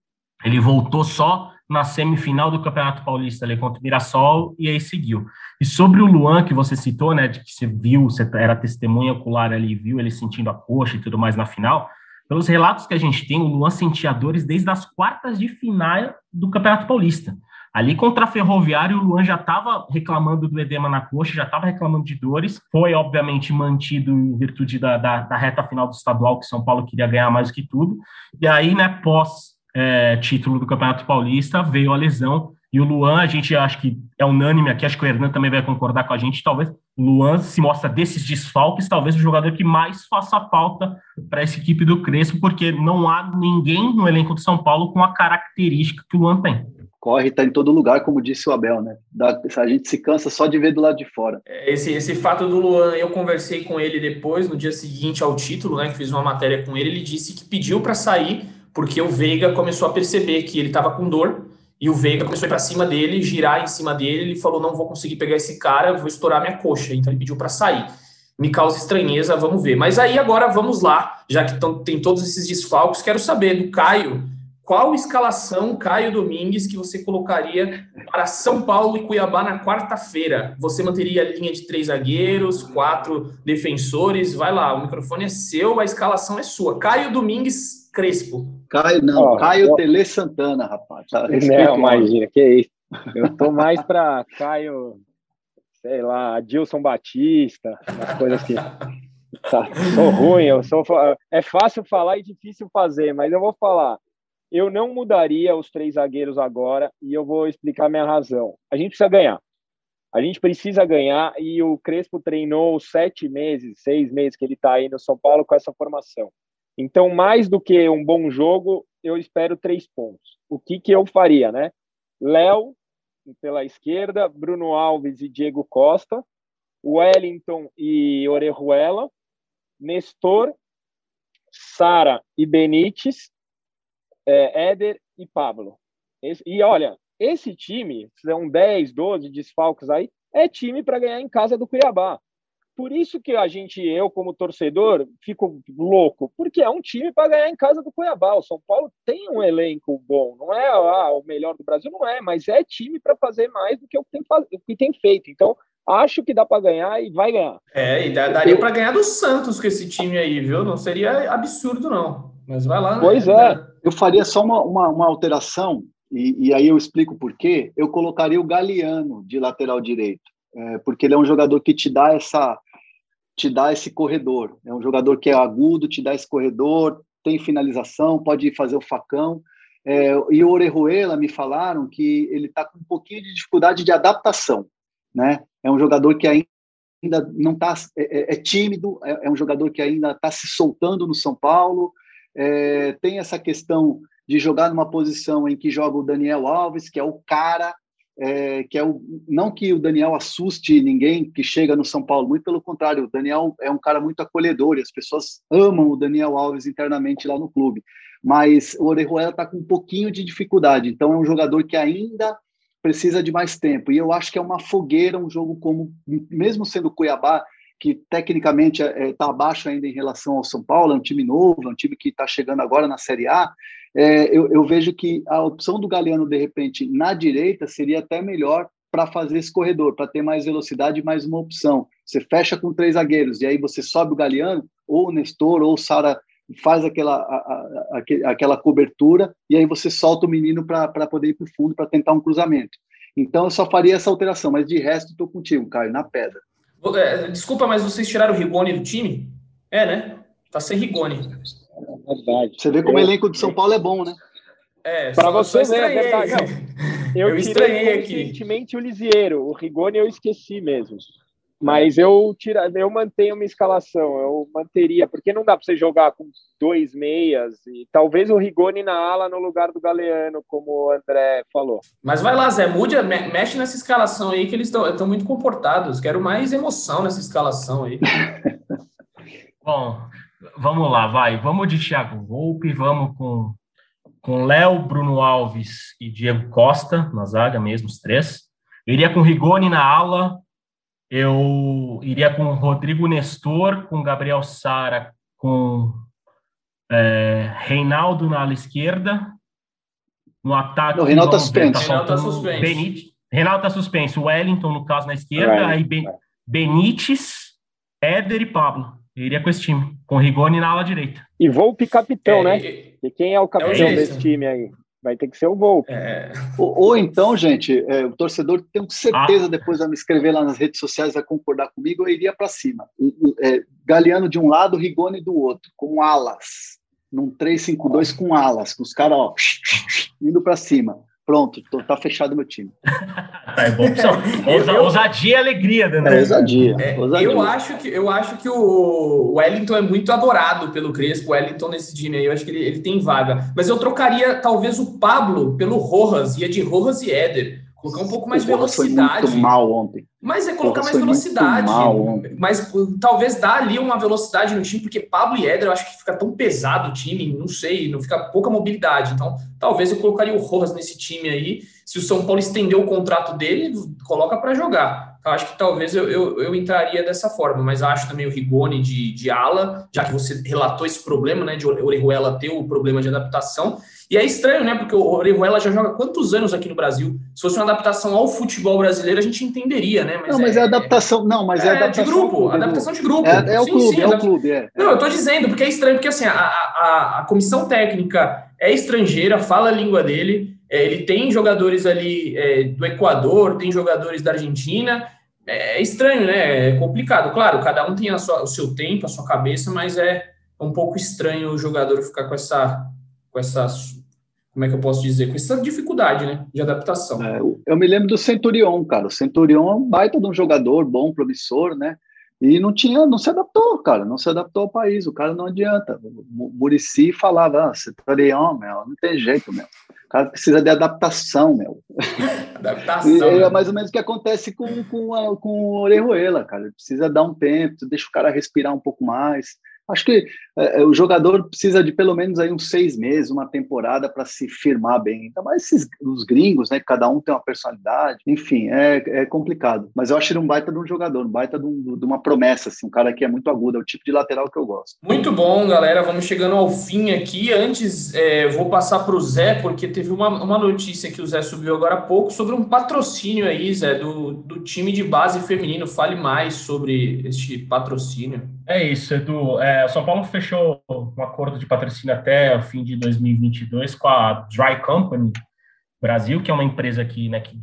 Ele voltou só na semifinal do Campeonato Paulista ali contra o Mirassol e aí seguiu. E sobre o Luan, que você citou, né, de que você viu, você era testemunha ocular ali, viu ele sentindo a coxa e tudo mais na final, pelos relatos que a gente tem, o Luan sentia dores desde as quartas de final do Campeonato Paulista. Ali contra a Ferroviária, o Luan já estava reclamando do edema na coxa, já estava reclamando de dores. Foi, obviamente, mantido em virtude da, da, da, reta final do estadual, que São Paulo queria ganhar mais do que tudo. E aí, né, pós é, título do Campeonato Paulista, veio a lesão. E o Luan, a gente acho que é unânime aqui, acho que o Hernan também vai concordar com a gente. Talvez o Luan se mostra desses desfalques, talvez o jogador que mais faça falta para essa equipe do Crespo, porque não há ninguém no elenco do São Paulo com a característica que o Luan tem corre, está em todo lugar, como disse o Abel, né? Da, a gente se cansa só de ver do lado de fora. É, esse, esse fato do Luan, eu conversei com ele depois, no dia seguinte ao título, né? Que fiz uma matéria com ele, ele disse que pediu para sair porque o Veiga começou a perceber que ele estava com dor e o Veiga começou a ir para cima dele, girar em cima dele. Ele falou: Não vou conseguir pegar esse cara, vou estourar minha coxa. Então ele pediu para sair. Me causa estranheza, vamos ver. Mas aí agora vamos lá, já que tão, tem todos esses desfalques, quero saber do Caio qual escalação, Caio Domingues, que você colocaria para São Paulo e Cuiabá na quarta-feira? Você manteria a linha de três zagueiros, quatro defensores? Vai lá, o microfone é seu, a escalação é sua. Caio Domingues Crespo. Caio, não, oh, Caio oh. Tele Santana, rapaz. Tá, não, imagina, que isso. Eu tô mais para Caio, sei lá, Adilson Batista, umas coisas assim. Tá, sou ruim, eu sou. É fácil falar e difícil fazer, mas eu vou falar. Eu não mudaria os três zagueiros agora e eu vou explicar minha razão. A gente precisa ganhar. A gente precisa ganhar e o Crespo treinou sete meses, seis meses que ele está aí no São Paulo com essa formação. Então, mais do que um bom jogo, eu espero três pontos. O que, que eu faria, né? Léo pela esquerda, Bruno Alves e Diego Costa, Wellington e Orejuela, Nestor, Sara e Benítez, é, Éder e Pablo. Esse, e olha, esse time, são 10, 12 desfalques aí, é time para ganhar em casa do Cuiabá. Por isso que a gente, eu como torcedor, fico louco, porque é um time para ganhar em casa do Cuiabá. O São Paulo tem um elenco bom, não é ah, o melhor do Brasil, não é, mas é time para fazer mais do que o que tem, o que tem feito. Então, acho que dá para ganhar e vai ganhar. É, e daria para ganhar do Santos com esse time aí, viu? Não seria absurdo, não. Mas vai lá. Pois né? é. Eu faria só uma, uma, uma alteração, e, e, aí eu explico por quê. Eu colocaria o Galeano de lateral direito, é, porque ele é um jogador que te dá essa te dá esse corredor. É um jogador que é agudo, te dá esse corredor, tem finalização, pode fazer o facão. É, e o Orejuela me falaram que ele está com um pouquinho de dificuldade de adaptação, né? É um jogador que ainda não está é, é, é, tímido, é, é, um jogador que ainda está se soltando no São Paulo, é, tem essa questão de jogar numa posição em que joga o Daniel Alves, que é o cara, é, que é o não que o Daniel assuste ninguém que chega no São Paulo, muito pelo contrário, o Daniel é um cara muito acolhedor e as pessoas amam o Daniel Alves internamente lá no clube. Mas o Orejuela está com um pouquinho de dificuldade, então é um jogador que ainda precisa de mais tempo. E eu acho que é uma fogueira um jogo como, mesmo sendo Cuiabá, que tecnicamente está é, tá abaixo ainda em relação ao São Paulo, é um time novo, é um time que está chegando agora na Série A, é, eu, eu, vejo que a opção do Galeano, de repente, na direita, seria até melhor para fazer esse corredor, para ter mais velocidade e mais uma opção. Você fecha com três zagueiros e aí você sobe o Galeano, ou o Nestor, ou o Sara faz aquela, a, a, a, aquela cobertura e aí você solta o menino para poder ir para o fundo para tentar um cruzamento. Então eu só faria essa alteração, mas de resto estou contigo, Caio, na pedra. É, desculpa, mas vocês tiraram o Rigoni do time? É, né? Tá sem Rigoni. É verdade. Você vê como o elenco de São Paulo é bom, né? É, para você ver, é verdade. Eu, eu estranhei aqui. recentemente o Lisieiro, o Rigoni eu esqueci mesmo. Mas eu tira, eu mantenho uma escalação, eu manteria, porque não dá para você jogar com dois meias e talvez o Rigoni na ala no lugar do Galeano, como o André falou. Mas vai lá, Zé, mude, mexe nessa escalação aí que eles estão muito comportados. Quero mais emoção nessa escalação aí. Bom, vamos lá, vai. Vamos de Thiago Volpe, vamos com com Léo, Bruno Alves e Diego Costa na zaga mesmo, os três. Eu iria com Rigoni na ala, eu iria com Rodrigo Nestor, com Gabriel Sara, com é, Reinaldo na ala esquerda. No ataque. O Reinaldo está suspenso. Reinaldo está suspenso. Reinaldo está suspenso. Wellington, no caso, na esquerda. É, aí ben, Benítez, Éder e Pablo. Eu iria com esse time, com Rigoni na ala direita. E Volpe capitão, é, né? E quem é o capitão é o desse time aí? Vai ter que ser o Volpe. É. Ou, ou, então, gente, é, o torcedor, tenho certeza, ah. depois de me escrever lá nas redes sociais, vai concordar comigo, eu iria para cima. É, Galeano de um lado, Rigoni do outro, com alas. Num 3-5-2 com alas, com os caras, indo para cima. Pronto, tô, tá fechado meu time. tá, é bom Ousa, ousadia e alegria, né? É, ousadia, é, ousadia. Eu, acho que, eu acho que o Wellington é muito adorado pelo Crespo, o Wellington nesse time aí, eu acho que ele, ele tem vaga. Mas eu trocaria talvez o Pablo pelo Rojas, ia de Rojas e Éder. Colocar um pouco mais de velocidade. Foi muito mal ontem. Mas é colocar mais velocidade. Mas talvez dá ali uma velocidade no time, porque Pablo e Éder eu acho que fica tão pesado o time, não sei, não fica pouca mobilidade. Então, talvez eu colocaria o Rojas nesse time aí. Se o São Paulo estender o contrato dele, coloca para jogar. Então, acho que talvez eu, eu, eu, entraria dessa forma, mas acho também o Rigoni de, de ala, já que você relatou esse problema, né, de Orejuela ter o problema de adaptação. E é estranho, né? Porque o Orejuela já joga quantos anos aqui no Brasil? Se fosse uma adaptação ao futebol brasileiro, a gente entenderia, né? Mas não, mas é, é adaptação. Não, mas é, é adaptação. De grupo, adaptação de grupo. É, é o sim, clube, sim, é o clube. É. Não, eu tô dizendo, porque é estranho, porque assim, a, a, a comissão técnica é estrangeira, fala a língua dele, é, ele tem jogadores ali é, do Equador, tem jogadores da Argentina. É, estranho, né? É complicado. Claro, cada um tem sua, o seu tempo, a sua cabeça, mas é um pouco estranho o jogador ficar com essa, com essa como é que eu posso dizer, com essa dificuldade, né, de adaptação. É, eu me lembro do Centurion, cara. O Centurion é um baita de um jogador bom, promissor, né? E não tinha, não se adaptou, cara, não se adaptou ao país. O cara não adianta. O Murici falava, ah, Centurion, meu, não tem jeito, meu. O cara precisa de adaptação, meu. Adaptação. e é né? mais ou menos o que acontece com, com, a, com o Orejuela, cara. Ele precisa dar um tempo, deixa o cara respirar um pouco mais. Acho que é, é, o jogador precisa de pelo menos aí uns seis meses, uma temporada para se firmar bem. Ainda mais esses, os gringos, né? Cada um tem uma personalidade. Enfim, é, é complicado. Mas eu acho ele um baita de um jogador, um baita de, um, de, uma promessa, assim, um cara que é muito agudo, é o tipo de lateral que eu gosto. Muito bom, galera. Vamos chegando ao fim aqui. Antes, é, vou passar para o Zé, porque teve uma, uma notícia que o Zé subiu agora há pouco sobre um patrocínio aí, Zé, do, do time de base feminino. Fale mais sobre este patrocínio. É isso, Edu. É, o São Paulo fechou um acordo de patrocínio até o fim de 2022 com a Dry Company Brasil, que é uma empresa aqui, né, que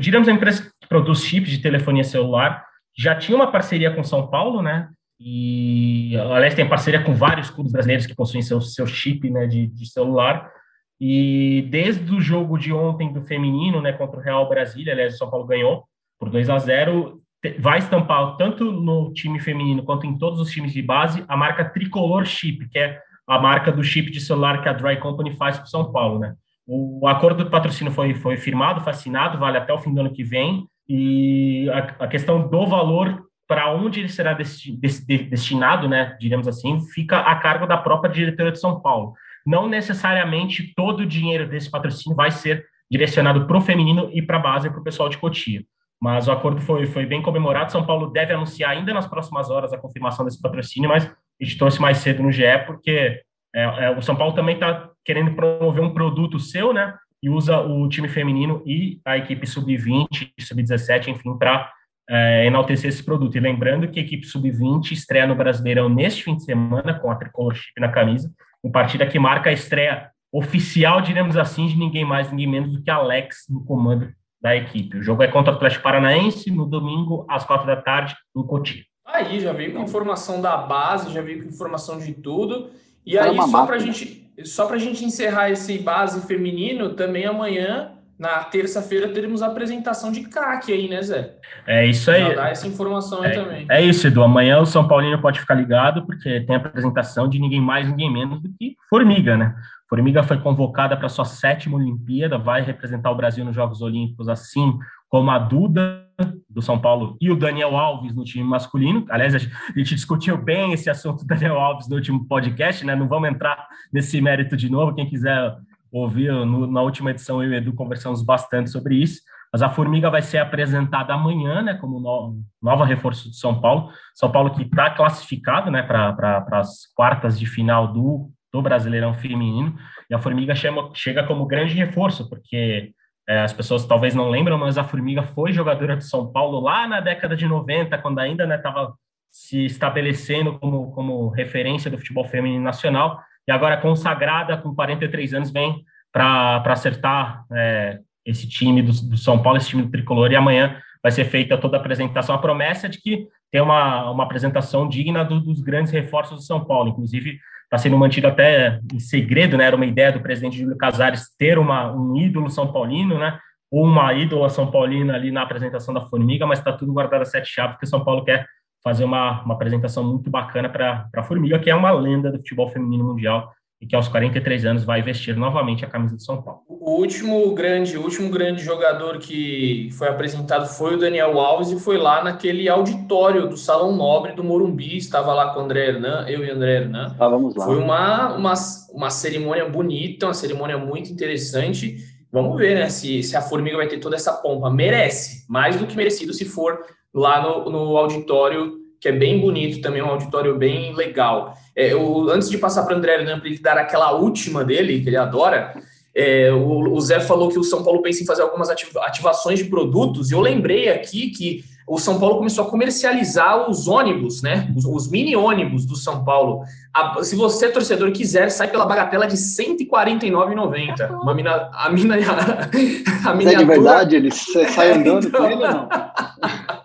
digamos, uma empresa que produz chips de telefonia celular. Já tinha uma parceria com São Paulo, né? E, aliás, tem parceria com vários clubes brasileiros que possuem seu, seu chip né, de, de celular. E desde o jogo de ontem do feminino, né, contra o Real Brasília, aliás, o São Paulo ganhou por 2 a 0 vai estampar tanto no time feminino quanto em todos os times de base a marca Tricolor Chip, que é a marca do chip de celular que a Dry Company faz para São Paulo, né? O acordo do patrocínio foi, foi firmado, foi assinado, vale até o fim do ano que vem, e a, a questão do valor para onde ele será desti, destinado, né, digamos assim, fica a cargo da própria diretora de São Paulo. Não necessariamente todo o dinheiro desse patrocínio vai ser direcionado para o feminino e para a base, para o pessoal de Cotia. Mas o acordo foi, foi bem comemorado. São Paulo deve anunciar ainda nas próximas horas a confirmação desse patrocínio, mas trouxe mais cedo no GE, porque é, é, o São Paulo também está querendo promover um produto seu, né? E usa o time feminino e a equipe sub-20, sub-17, enfim, para é, enaltecer esse produto. E lembrando que a equipe sub-20 estreia no Brasileirão neste fim de semana, com a tricolor chip na camisa, uma partida que marca a estreia oficial, diremos assim, de ninguém mais, ninguém menos do que Alex no comando da equipe. O jogo é contra o Atlético Paranaense no domingo, às quatro da tarde, no Cotia. Aí, já veio com informação da base, já veio com informação de tudo. E aí, só para gente, só a gente encerrar esse base feminino, também amanhã na terça-feira teremos a apresentação de craque aí, né, Zé? É isso aí. Já dá essa informação é, aí também. É isso, Edu. Amanhã o São Paulino pode ficar ligado, porque tem a apresentação de ninguém mais, ninguém menos do que Formiga, né? Formiga foi convocada para sua sétima Olimpíada, vai representar o Brasil nos Jogos Olímpicos, assim como a Duda do São Paulo e o Daniel Alves no time masculino. Aliás, a gente discutiu bem esse assunto do Daniel Alves no último podcast, né? Não vamos entrar nesse mérito de novo. Quem quiser ouvir no, na última edição, eu e o Edu conversamos bastante sobre isso. Mas a Formiga vai ser apresentada amanhã, né, como no, nova reforço de São Paulo. São Paulo que está classificado, né, para as quartas de final do, do Brasileirão Feminino. E a Formiga chama, chega como grande reforço, porque é, as pessoas talvez não lembram, mas a Formiga foi jogadora de São Paulo lá na década de 90, quando ainda estava né, se estabelecendo como, como referência do futebol feminino nacional e agora consagrada com 43 anos vem para acertar é, esse time do, do, São Paulo, esse time do Tricolor, e amanhã vai ser feita toda a apresentação, a promessa de que tem uma, uma apresentação digna do, dos grandes reforços do São Paulo, inclusive está sendo mantido até em segredo, né, era uma ideia do presidente Júlio Casares ter uma, um ídolo São Paulino, né, ou uma ídola São Paulina ali na apresentação da Formiga, mas está tudo guardado a sete chaves, porque São Paulo quer fazer uma, uma apresentação muito bacana para a Formiga, que é uma lenda do futebol feminino mundial e que aos 43 anos vai vestir novamente a camisa de São Paulo. O último grande, o último grande jogador que foi apresentado foi o Daniel Alves e foi lá naquele auditório do Salão Nobre do Morumbi, estava lá com o André Hernan, eu e o André Hernan. Estávamos lá. Foi uma, uma, uma cerimônia bonita, uma cerimônia muito interessante. Vamos ver, né, se, se a Formiga vai ter toda essa pompa. Merece, mais do que merecido se for lá no, no auditório, que é bem bonito também, um auditório bem legal. É, eu, antes de passar para o André Hernan, para ele dar aquela última dele, que ele adora, é, o, o, Zé falou que o São Paulo pensa em fazer algumas ativações de produtos, e eu lembrei aqui que o São Paulo começou a comercializar os ônibus, né? Os, os mini ônibus do São Paulo. A, se você, torcedor, quiser, sai pela bagatela de R$ 149,90. Uma mina, a mina, a, a miniatura... É de verdade? Ele sai andando então... com ele ou não?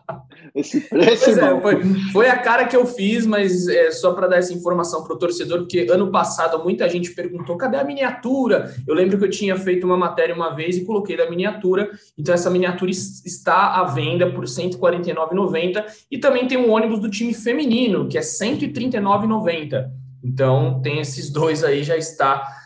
esse preço. É, foi, foi, a cara que eu fiz, mas é só para dar essa informação para o torcedor, porque ano passado muita gente perguntou: cadê a miniatura? Eu lembro que eu tinha feito uma matéria uma vez e coloquei da miniatura, então essa miniatura está à venda por R$ 149,90 e também tem um ônibus do time feminino, que é R$ 139,90. Então tem esses dois aí, já está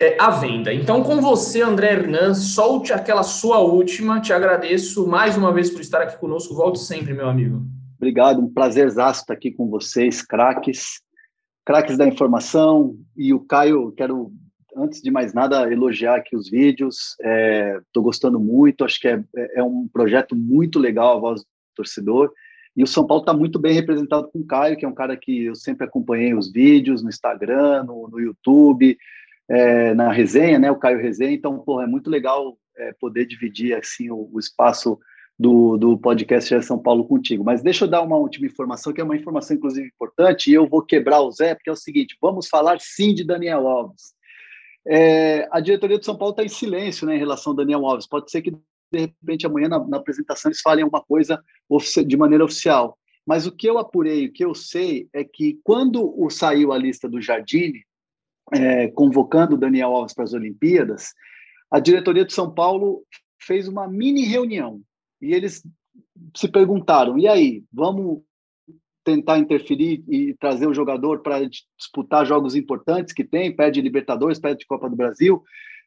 é, à venda. Então, com você, André Hernan, solte aquela sua última. Te agradeço mais uma vez por estar aqui conosco. Volte sempre, meu amigo. Obrigado, um prazer estar aqui com vocês, craques, craques da informação. E o Caio, quero, antes de mais nada, elogiar aqui os vídeos. Estou é, gostando muito, acho que é, é um projeto muito legal, a voz do torcedor. E o São Paulo está muito bem representado com o Caio, que é um cara que eu sempre acompanhei os vídeos no Instagram, no, no YouTube é, na resenha, né, o Caio Resenha, então, porra, é muito legal é, poder dividir, assim, o, o espaço do, do podcast de São Paulo contigo. Mas deixa eu dar uma última informação, que é uma informação, inclusive, importante, e eu vou quebrar o Zé, porque é o seguinte, vamos falar, sim, de Daniel Alves. É, a diretoria de São Paulo está em silêncio né, em relação ao Daniel Alves. Pode ser que, de repente, amanhã, na, na apresentação, eles falem alguma coisa de maneira oficial. Mas o que eu apurei, o que eu sei, é que quando saiu a lista do Jardine, é, convocando Daniel Alves para as Olimpíadas, a diretoria de São Paulo fez uma mini reunião e eles se perguntaram: e aí, vamos tentar interferir e trazer o jogador para disputar jogos importantes que tem, pede Libertadores, pede Copa do Brasil,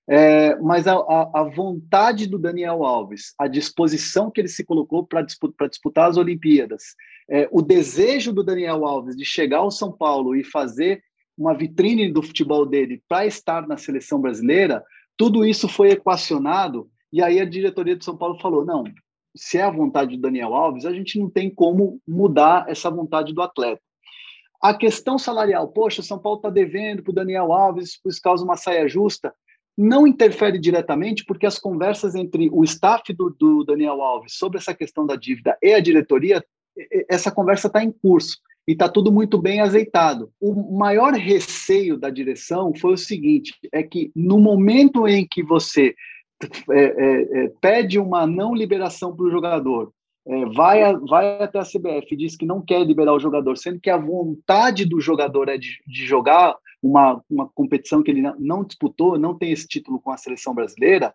é, mas a, a, vontade do Daniel Alves, a disposição que ele se colocou para disputar, disputar, as Olimpíadas, é, o desejo do Daniel Alves de chegar ao São Paulo e fazer uma vitrine do futebol dele para estar na seleção brasileira, tudo isso foi equacionado e aí a diretoria de São Paulo falou: não, se é a vontade do Daniel Alves, a gente não tem como mudar essa vontade do atleta. A questão salarial, poxa, São Paulo está devendo para o Daniel Alves, isso causa uma saia justa. não interfere diretamente, porque as conversas entre o staff do, do Daniel Alves sobre essa questão da dívida e a diretoria, essa conversa está em curso e está tudo muito bem azeitado. O maior receio da direção foi o seguinte: é que no momento em que você é, é, é, pede uma não liberação para o jogador, é, vai, a, vai até a CBF diz que não quer liberar o jogador, sendo que a vontade do jogador é de, de jogar uma, uma competição que ele não disputou, não tem esse título com a seleção brasileira,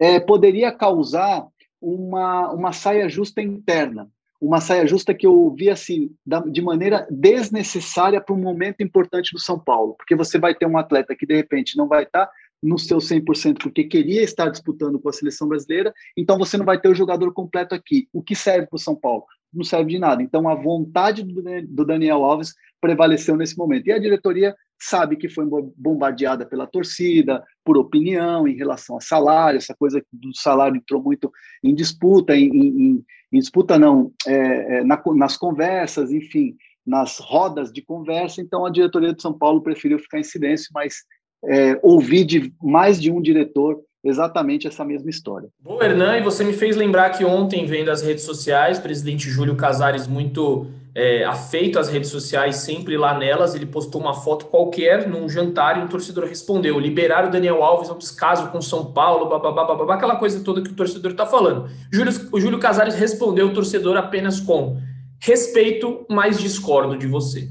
é, poderia causar uma, uma saia justa interna uma saia justa que eu vi assim, de maneira desnecessária para um momento importante do São Paulo, porque você vai ter um atleta que de repente não vai estar no seu 100% porque queria estar disputando com a seleção brasileira, então você não vai ter o jogador completo aqui. O que serve para o São Paulo? Não serve de nada. Então a vontade do Daniel Alves prevaleceu nesse momento. E a diretoria sabe que foi bombardeada pela torcida, por opinião em relação a salário, essa coisa do salário entrou muito em disputa, em, em, em disputa não, é, é, na, nas conversas, enfim, nas rodas de conversa, então a diretoria de São Paulo preferiu ficar em silêncio, mas é, ouvir de mais de um diretor exatamente essa mesma história. Bom, Hernan, e você me fez lembrar que ontem, vendo as redes sociais, presidente Júlio Casares muito é, afeito às redes sociais, sempre lá nelas, ele postou uma foto qualquer num jantar e um torcedor respondeu: liberar o Daniel Alves é um descaso com São Paulo, bababá, babá, aquela coisa toda que o torcedor está falando. Júlio, o Júlio Casares respondeu o torcedor apenas com respeito, mas discordo de você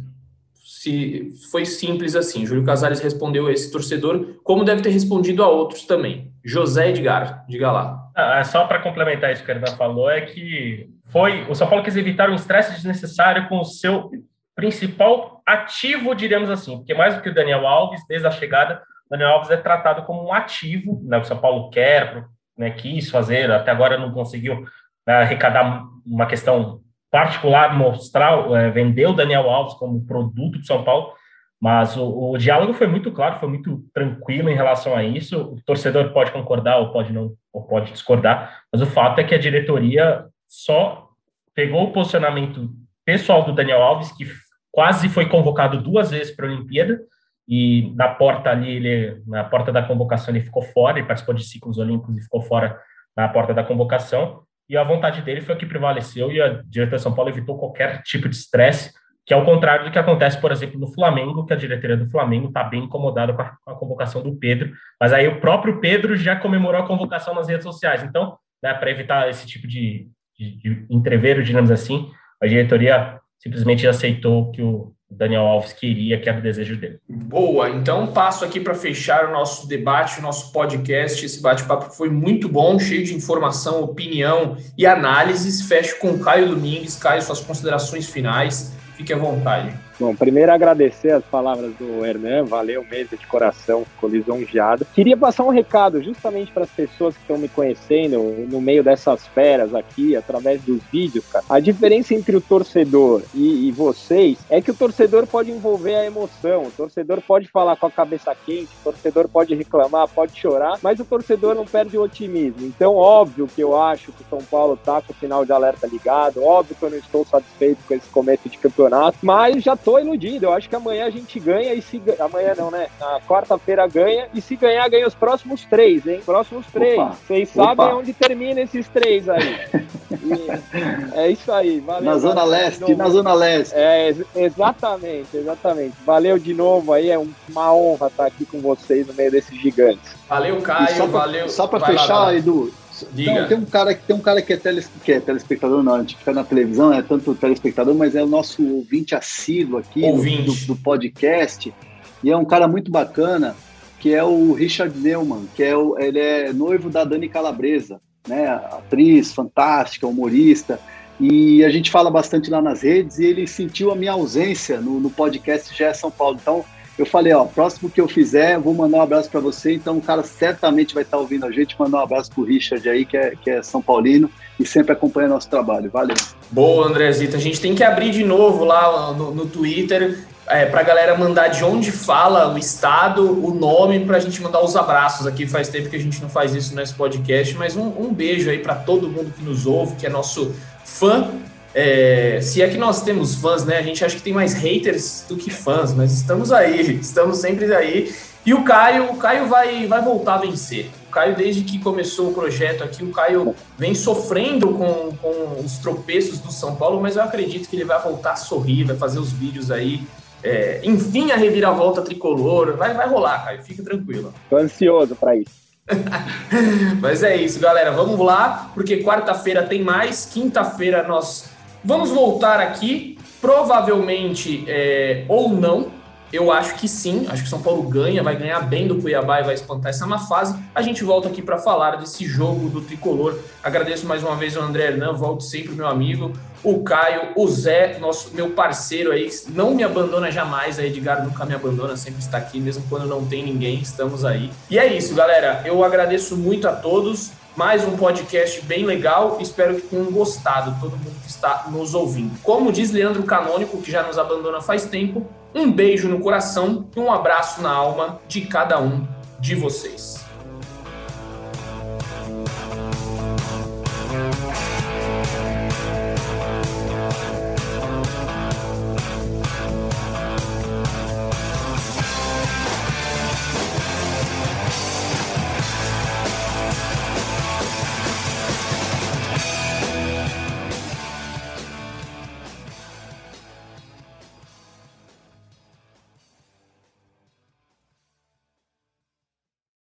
se foi simples assim. Júlio Casares respondeu a esse torcedor, como deve ter respondido a outros também. José Edgar, diga lá. Ah, é só para complementar isso que o Hernan falou, é que foi o São Paulo quis evitar um estresse desnecessário com o seu principal ativo, diríamos assim, porque mais do que o Daniel Alves, desde a chegada, o Daniel Alves é tratado como um ativo, né, o São Paulo quer, né, quis fazer, até agora não conseguiu né, arrecadar uma questão particular mostrar, é, vender o Daniel Alves como produto de São Paulo, mas o, o, diálogo foi muito claro, foi muito tranquilo em relação a isso. O torcedor pode concordar ou pode não, ou pode discordar, mas o fato é que a diretoria só pegou o posicionamento pessoal do Daniel Alves, que quase foi convocado duas vezes para a Olimpíada, e na porta ali, ele, na porta da convocação, ele ficou fora, ele participou de ciclos olímpicos e ficou fora na porta da convocação e a vontade dele foi o que prevaleceu e a diretoria de São Paulo evitou qualquer tipo de estresse, que é o contrário do que acontece, por exemplo, no Flamengo, que a diretoria do Flamengo está bem incomodada com a, com a, convocação do Pedro, mas aí o próprio Pedro já comemorou a convocação nas redes sociais. Então, né, para evitar esse tipo de, de, de entreveiro, digamos assim, a diretoria simplesmente aceitou que o Daniel Alves queria, que era o desejo dele. Boa, então passo aqui para fechar o nosso debate, o nosso podcast. Esse bate-papo foi muito bom, cheio de informação, opinião e análises. Fecho com Caio Domingues. Caio, suas considerações finais. Fique à vontade. Bom, primeiro agradecer as palavras do Hernan, valeu mesmo de coração, ficou lisonjeado. Queria passar um recado justamente para as pessoas que estão me conhecendo no meio dessas feras aqui, através dos vídeos, cara. A diferença entre o torcedor e, e vocês é que o torcedor pode envolver a emoção, o torcedor pode falar com a cabeça quente, o torcedor pode reclamar, pode chorar, mas o torcedor não perde o otimismo. Então, óbvio que eu acho que o São Paulo tá com o sinal de alerta ligado, óbvio que eu não estou satisfeito com esse começo de campeonato, mas já tô iludido. Eu acho que amanhã a gente ganha e se. Amanhã não, né? Na quarta-feira ganha e se ganhar, ganha os próximos três, hein? Próximos três. Vocês sabem onde termina esses três aí. E é isso aí. Valeu, na Zona Leste, na Zona Leste. É, exatamente, exatamente. Valeu de novo aí. É uma honra estar aqui com vocês no meio desses gigantes. Valeu, Caio. Só pra, valeu. Só para fechar, lá, Edu. Então, tem um cara que tem um cara que é, teles, que é telespectador, não, a gente fica na televisão, é tanto telespectador, mas é o nosso ouvinte assíduo aqui do, do, podcast. E é um cara muito bacana, que é o Richard Neumann, que é o, ele é noivo da Dani Calabresa, né? Atriz fantástica, humorista. E a gente fala bastante lá nas redes e ele sentiu a minha ausência no, no podcast GE São Paulo. Então, eu falei, ó, próximo que eu fizer, vou mandar um abraço para você. Então, o cara certamente vai estar ouvindo a gente. Mandar um abraço pro Richard aí, que é, que é São Paulino e sempre acompanha nosso trabalho. Valeu. Boa, Andrezita. A gente tem que abrir de novo lá no, no Twitter é, para a galera mandar de onde fala o estado, o nome, para a gente mandar os abraços aqui. Faz tempo que a gente não faz isso nesse podcast, mas um, um beijo aí para todo mundo que nos ouve, que é nosso fã é, se é que nós temos fãs, né? A gente acha que tem mais haters do que fãs, mas estamos aí, estamos sempre aí. E o Caio, o Caio vai, vai voltar a vencer. O Caio, desde que começou o projeto aqui, o Caio vem sofrendo com, com os tropeços do São Paulo, mas eu acredito que ele vai voltar a sorrir, vai fazer os vídeos aí. É, enfim, a reviravolta tricolor. Vai, vai rolar, Caio, fique tranquilo. Tô ansioso para isso. mas é isso, galera. Vamos lá, porque quarta-feira tem mais, quinta-feira nós vamos voltar aqui, provavelmente é, ou não, eu acho que sim, acho que São Paulo ganha, vai ganhar bem do Cuiabá e vai espantar essa má fase. A gente volta aqui para falar desse jogo do tricolor. Agradeço mais uma vez ao André Hernan, volte sempre, meu amigo. O Caio, o Zé, nosso, meu parceiro aí, não me abandona jamais. A Edgar nunca me abandona, sempre está aqui, mesmo quando não tem ninguém, estamos aí. E é isso, galera. Eu agradeço muito a todos. Mais um podcast bem legal. Espero que tenham gostado, todo mundo que está nos ouvindo. Como diz Leandro Canônico, que já nos abandona faz tempo, um beijo no coração e um abraço na alma de cada um de vocês.